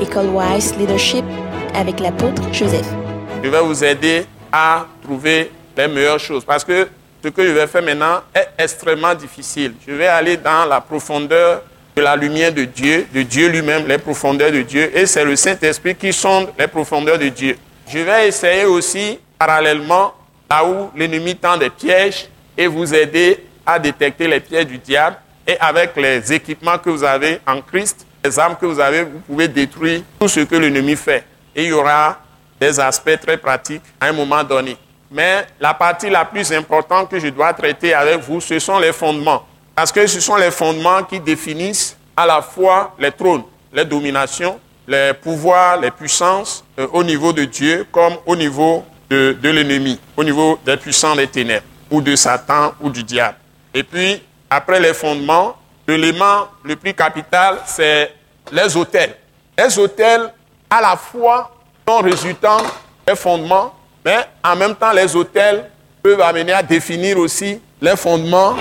École Wise Leadership avec l'apôtre Joseph. Je vais vous aider à trouver les meilleures choses parce que ce que je vais faire maintenant est extrêmement difficile. Je vais aller dans la profondeur de la lumière de Dieu, de Dieu lui-même, les profondeurs de Dieu, et c'est le Saint-Esprit qui sonde les profondeurs de Dieu. Je vais essayer aussi, parallèlement, là où l'ennemi tend des pièges, et vous aider à détecter les pièges du diable, et avec les équipements que vous avez en Christ, les armes que vous avez, vous pouvez détruire tout ce que l'ennemi fait. Et il y aura des aspects très pratiques à un moment donné. Mais la partie la plus importante que je dois traiter avec vous, ce sont les fondements. Parce que ce sont les fondements qui définissent à la fois les trônes, les dominations, les pouvoirs, les puissances euh, au niveau de Dieu comme au niveau de, de l'ennemi, au niveau des puissants des ténèbres, ou de Satan ou du diable. Et puis, après les fondements, l'élément le plus capital, c'est les hôtels. Les hôtels, à la fois, sont résultant des fondements, mais en même temps, les hôtels peuvent amener à définir aussi les fondements,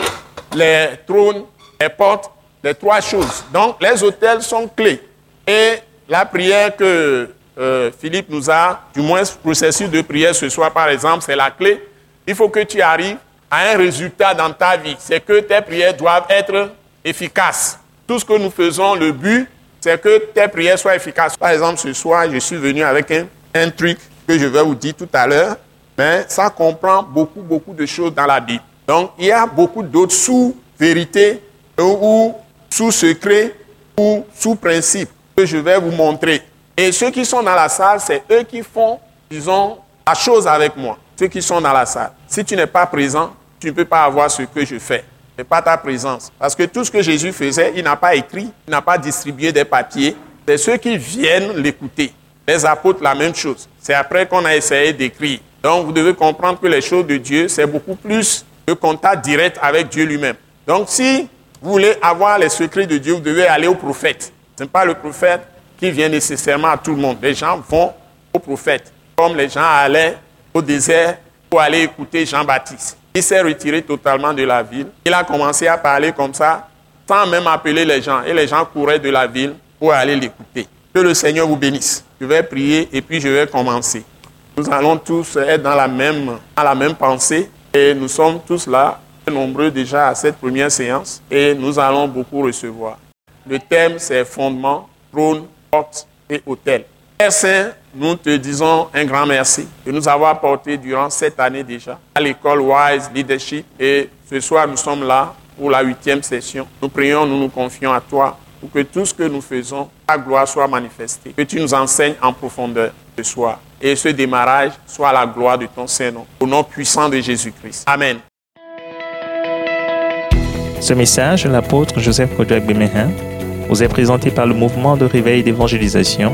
les trônes, les portes, les trois choses. Donc, les hôtels sont clés. Et la prière que euh, Philippe nous a, du moins le processus de prière ce soir, par exemple, c'est la clé. Il faut que tu arrives à un résultat dans ta vie. C'est que tes prières doivent être efficaces. Tout ce que nous faisons, le but, c'est que tes prières soient efficaces. Par exemple, ce soir, je suis venu avec un, un truc que je vais vous dire tout à l'heure, mais ça comprend beaucoup, beaucoup de choses dans la Bible. Donc, il y a beaucoup d'autres sous-vérités ou sous-secrets ou sous-principes que je vais vous montrer. Et ceux qui sont dans la salle, c'est eux qui font, disons, la chose avec moi. Ceux qui sont dans la salle. Si tu n'es pas présent, tu ne peux pas avoir ce que je fais. N'est pas ta présence. Parce que tout ce que Jésus faisait, il n'a pas écrit, il n'a pas distribué des papiers. C'est ceux qui viennent l'écouter. Les apôtres, la même chose. C'est après qu'on a essayé d'écrire. Donc, vous devez comprendre que les choses de Dieu, c'est beaucoup plus de contact direct avec Dieu lui-même. Donc, si vous voulez avoir les secrets de Dieu, vous devez aller au prophète. Ce n'est pas le prophète qui vient nécessairement à tout le monde. Les gens vont au prophète, comme les gens allaient au désert pour aller écouter Jean-Baptiste. Il s'est retiré totalement de la ville. Il a commencé à parler comme ça, sans même appeler les gens. Et les gens couraient de la ville pour aller l'écouter. Que le Seigneur vous bénisse. Je vais prier et puis je vais commencer. Nous allons tous être dans la même, pensée et nous sommes tous là, nombreux déjà à cette première séance et nous allons beaucoup recevoir. Le thème, c'est fondement, trône, porte et hôtel. Père Saint, nous te disons un grand merci de nous avoir portés durant cette année déjà à l'école Wise Leadership et ce soir nous sommes là pour la huitième session. Nous prions, nous nous confions à toi pour que tout ce que nous faisons, ta gloire soit manifestée. Que tu nous enseignes en profondeur ce soir et ce démarrage soit la gloire de ton Saint-Nom. Au nom puissant de Jésus-Christ. Amen. Ce message l'apôtre Joseph Kodouak Bemehin vous est présenté par le mouvement de réveil d'évangélisation,